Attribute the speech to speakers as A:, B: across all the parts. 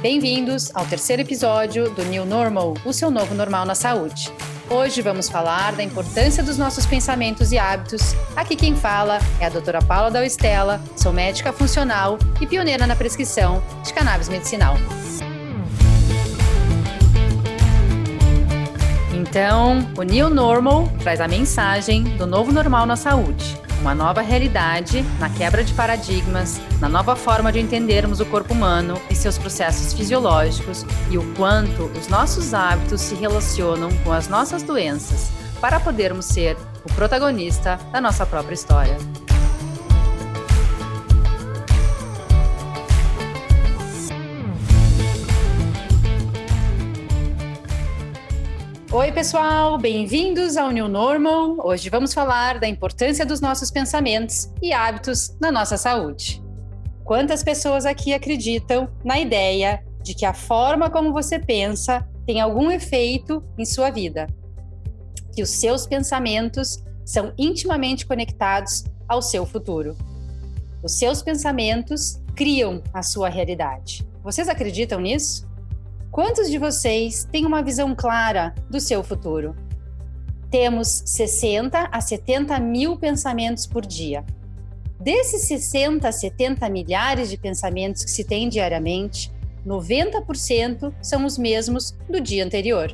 A: Bem-vindos ao terceiro episódio do New Normal, o seu novo normal na saúde. Hoje vamos falar da importância dos nossos pensamentos e hábitos. Aqui quem fala é a doutora Paula da Estela, sou médica funcional e pioneira na prescrição de cannabis medicinal. Então, o New Normal traz a mensagem do novo normal na saúde uma nova realidade na quebra de paradigmas, na nova forma de entendermos o corpo humano e seus processos fisiológicos e o quanto os nossos hábitos se relacionam com as nossas doenças para podermos ser o protagonista da nossa própria história. Oi, pessoal, bem-vindos ao New Normal. Hoje vamos falar da importância dos nossos pensamentos e hábitos na nossa saúde. Quantas pessoas aqui acreditam na ideia de que a forma como você pensa tem algum efeito em sua vida? Que os seus pensamentos são intimamente conectados ao seu futuro. Os seus pensamentos criam a sua realidade. Vocês acreditam nisso? Quantos de vocês têm uma visão clara do seu futuro? Temos 60 a 70 mil pensamentos por dia. Desses 60 a 70 milhares de pensamentos que se tem diariamente, 90% são os mesmos do dia anterior.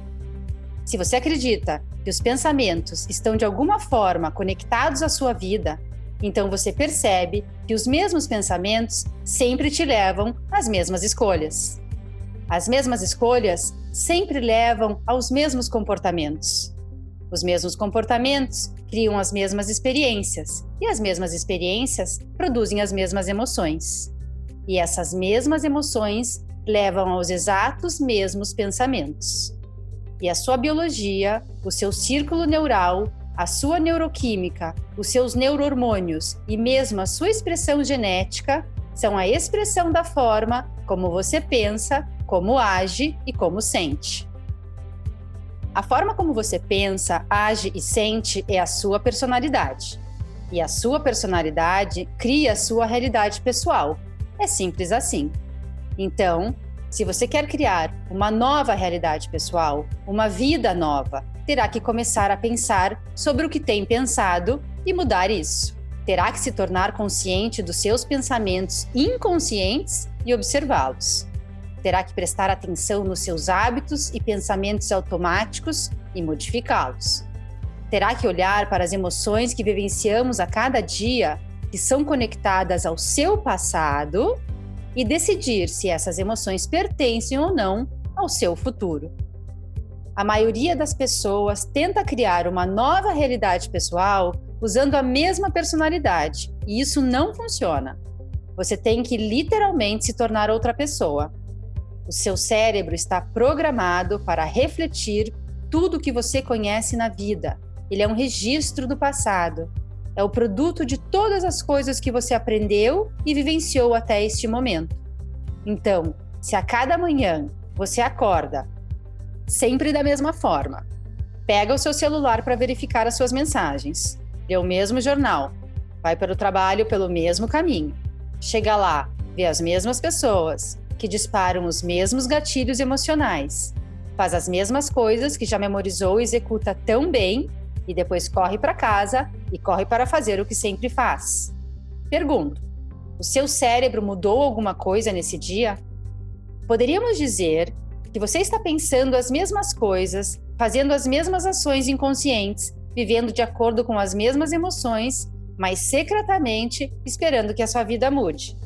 A: Se você acredita que os pensamentos estão de alguma forma conectados à sua vida, então você percebe que os mesmos pensamentos sempre te levam às mesmas escolhas. As mesmas escolhas sempre levam aos mesmos comportamentos. Os mesmos comportamentos criam as mesmas experiências, e as mesmas experiências produzem as mesmas emoções. E essas mesmas emoções levam aos exatos mesmos pensamentos. E a sua biologia, o seu círculo neural, a sua neuroquímica, os seus neurohormônios e mesmo a sua expressão genética são a expressão da forma como você pensa como age e como sente. A forma como você pensa, age e sente é a sua personalidade. E a sua personalidade cria a sua realidade pessoal. É simples assim. Então, se você quer criar uma nova realidade pessoal, uma vida nova, terá que começar a pensar sobre o que tem pensado e mudar isso. Terá que se tornar consciente dos seus pensamentos inconscientes e observá-los terá que prestar atenção nos seus hábitos e pensamentos automáticos e modificá-los. Terá que olhar para as emoções que vivenciamos a cada dia, que são conectadas ao seu passado, e decidir se essas emoções pertencem ou não ao seu futuro. A maioria das pessoas tenta criar uma nova realidade pessoal usando a mesma personalidade, e isso não funciona. Você tem que literalmente se tornar outra pessoa. O seu cérebro está programado para refletir tudo o que você conhece na vida. Ele é um registro do passado. É o produto de todas as coisas que você aprendeu e vivenciou até este momento. Então, se a cada manhã você acorda sempre da mesma forma, pega o seu celular para verificar as suas mensagens, lê o mesmo jornal, vai para o trabalho pelo mesmo caminho, chega lá, vê as mesmas pessoas, que disparam os mesmos gatilhos emocionais, faz as mesmas coisas que já memorizou e executa tão bem e depois corre para casa e corre para fazer o que sempre faz. Pergunto: o seu cérebro mudou alguma coisa nesse dia? Poderíamos dizer que você está pensando as mesmas coisas, fazendo as mesmas ações inconscientes, vivendo de acordo com as mesmas emoções, mas secretamente esperando que a sua vida mude.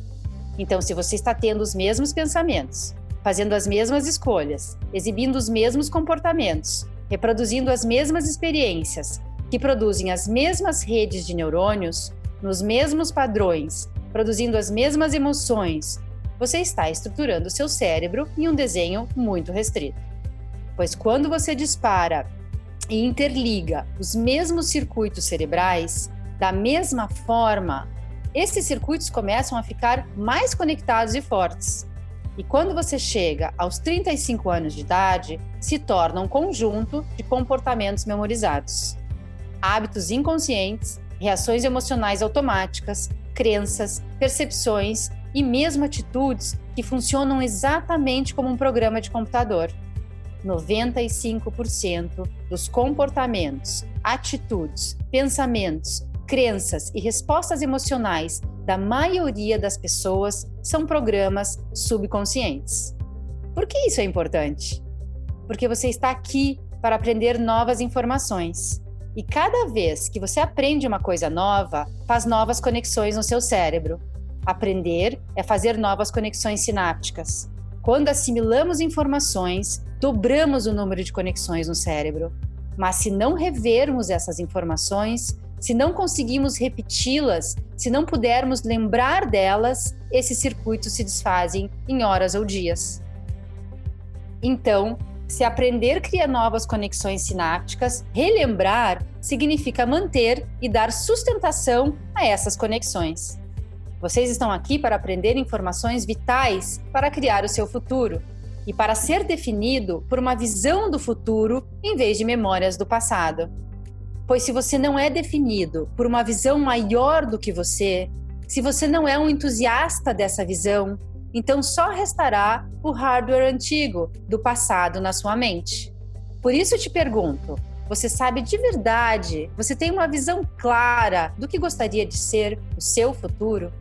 A: Então, se você está tendo os mesmos pensamentos, fazendo as mesmas escolhas, exibindo os mesmos comportamentos, reproduzindo as mesmas experiências, que produzem as mesmas redes de neurônios, nos mesmos padrões, produzindo as mesmas emoções, você está estruturando seu cérebro em um desenho muito restrito. Pois quando você dispara e interliga os mesmos circuitos cerebrais, da mesma forma, esses circuitos começam a ficar mais conectados e fortes. E quando você chega aos 35 anos de idade, se torna um conjunto de comportamentos memorizados. Hábitos inconscientes, reações emocionais automáticas, crenças, percepções e mesmo atitudes que funcionam exatamente como um programa de computador. 95% dos comportamentos, atitudes, pensamentos, crenças e respostas emocionais da maioria das pessoas são programas subconscientes. Por que isso é importante? Porque você está aqui para aprender novas informações. E cada vez que você aprende uma coisa nova, faz novas conexões no seu cérebro. Aprender é fazer novas conexões sinápticas. Quando assimilamos informações, dobramos o número de conexões no cérebro. Mas se não revermos essas informações, se não conseguimos repeti-las, se não pudermos lembrar delas, esses circuitos se desfazem em horas ou dias. Então, se aprender cria novas conexões sinápticas, relembrar significa manter e dar sustentação a essas conexões. Vocês estão aqui para aprender informações vitais para criar o seu futuro e para ser definido por uma visão do futuro em vez de memórias do passado. Pois se você não é definido por uma visão maior do que você, se você não é um entusiasta dessa visão, então só restará o hardware antigo do passado na sua mente. Por isso te pergunto: você sabe de verdade, você tem uma visão clara do que gostaria de ser o seu futuro?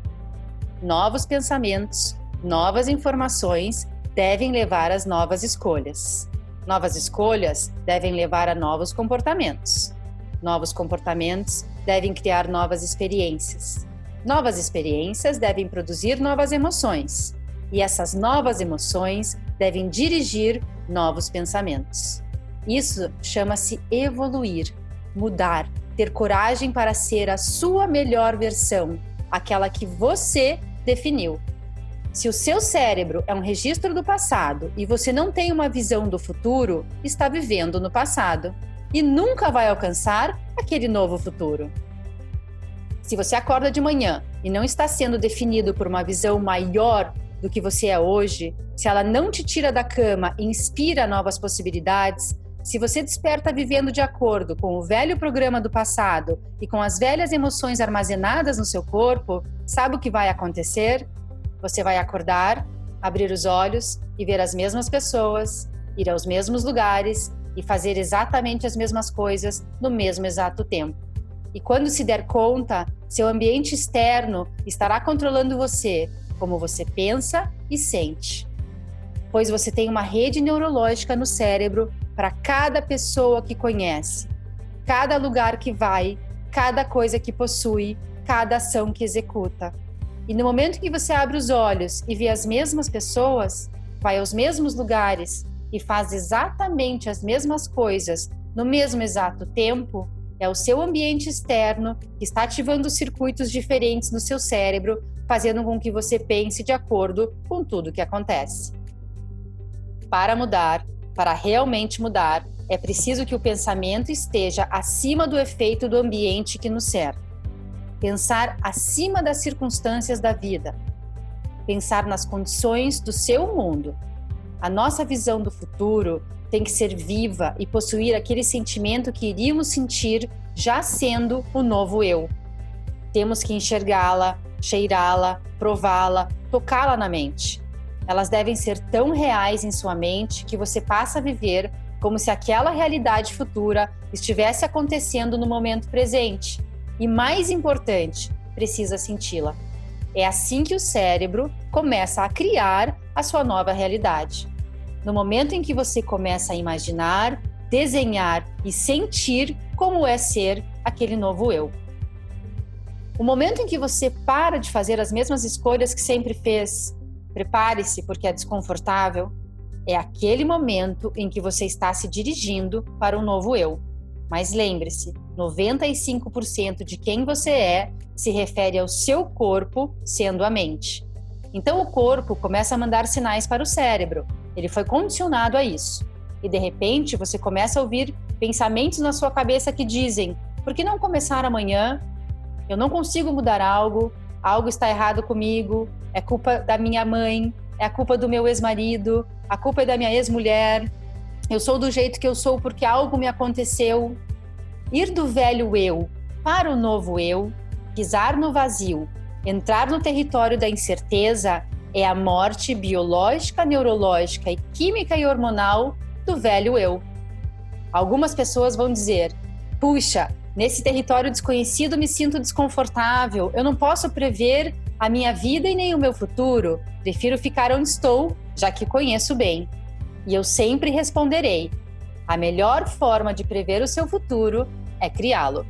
A: novos pensamentos, novas informações devem levar às novas escolhas. Novas escolhas devem levar a novos comportamentos. Novos comportamentos devem criar novas experiências. Novas experiências devem produzir novas emoções. E essas novas emoções devem dirigir novos pensamentos. Isso chama-se evoluir, mudar, ter coragem para ser a sua melhor versão, aquela que você definiu. Se o seu cérebro é um registro do passado e você não tem uma visão do futuro, está vivendo no passado e nunca vai alcançar aquele novo futuro. Se você acorda de manhã e não está sendo definido por uma visão maior do que você é hoje, se ela não te tira da cama e inspira novas possibilidades, se você desperta vivendo de acordo com o velho programa do passado e com as velhas emoções armazenadas no seu corpo, sabe o que vai acontecer? Você vai acordar, abrir os olhos e ver as mesmas pessoas, ir aos mesmos lugares e fazer exatamente as mesmas coisas no mesmo exato tempo. E quando se der conta, seu ambiente externo estará controlando você, como você pensa e sente. Pois você tem uma rede neurológica no cérebro para cada pessoa que conhece, cada lugar que vai, cada coisa que possui, cada ação que executa. E no momento que você abre os olhos e vê as mesmas pessoas, vai aos mesmos lugares e faz exatamente as mesmas coisas no mesmo exato tempo, é o seu ambiente externo que está ativando circuitos diferentes no seu cérebro, fazendo com que você pense de acordo com tudo que acontece. Para mudar, para realmente mudar, é preciso que o pensamento esteja acima do efeito do ambiente que nos cerca. Pensar acima das circunstâncias da vida. Pensar nas condições do seu mundo. A nossa visão do futuro tem que ser viva e possuir aquele sentimento que iríamos sentir já sendo o novo eu. Temos que enxergá-la, cheirá-la, prová-la, tocá-la na mente. Elas devem ser tão reais em sua mente que você passa a viver como se aquela realidade futura estivesse acontecendo no momento presente. E mais importante, precisa senti-la. É assim que o cérebro começa a criar a sua nova realidade. No momento em que você começa a imaginar, desenhar e sentir como é ser aquele novo eu. O momento em que você para de fazer as mesmas escolhas que sempre fez, Prepare-se porque é desconfortável. É aquele momento em que você está se dirigindo para um novo eu. Mas lembre-se, 95% de quem você é se refere ao seu corpo, sendo a mente. Então o corpo começa a mandar sinais para o cérebro. Ele foi condicionado a isso. E de repente você começa a ouvir pensamentos na sua cabeça que dizem: por que não começar amanhã? Eu não consigo mudar algo, algo está errado comigo, é culpa da minha mãe, é a culpa do meu ex-marido, a culpa é da minha ex-mulher. Eu sou do jeito que eu sou porque algo me aconteceu. Ir do velho eu para o novo eu, pisar no vazio, Entrar no território da incerteza é a morte biológica, neurológica e química e hormonal do velho eu. Algumas pessoas vão dizer: puxa, nesse território desconhecido me sinto desconfortável, eu não posso prever a minha vida e nem o meu futuro, prefiro ficar onde estou, já que conheço bem. E eu sempre responderei: a melhor forma de prever o seu futuro é criá-lo.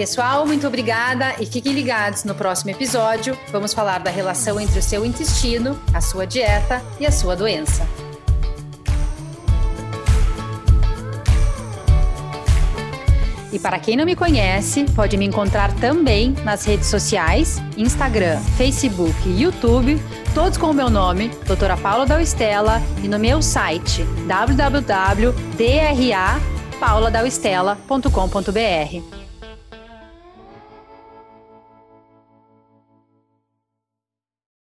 A: Pessoal, muito obrigada e fiquem ligados no próximo episódio. Vamos falar da relação entre o seu intestino, a sua dieta e a sua doença. E para quem não me conhece, pode me encontrar também nas redes sociais, Instagram, Facebook e YouTube, todos com o meu nome, doutora Paula Dalstella, e no meu site www.drapauladalstella.com.br.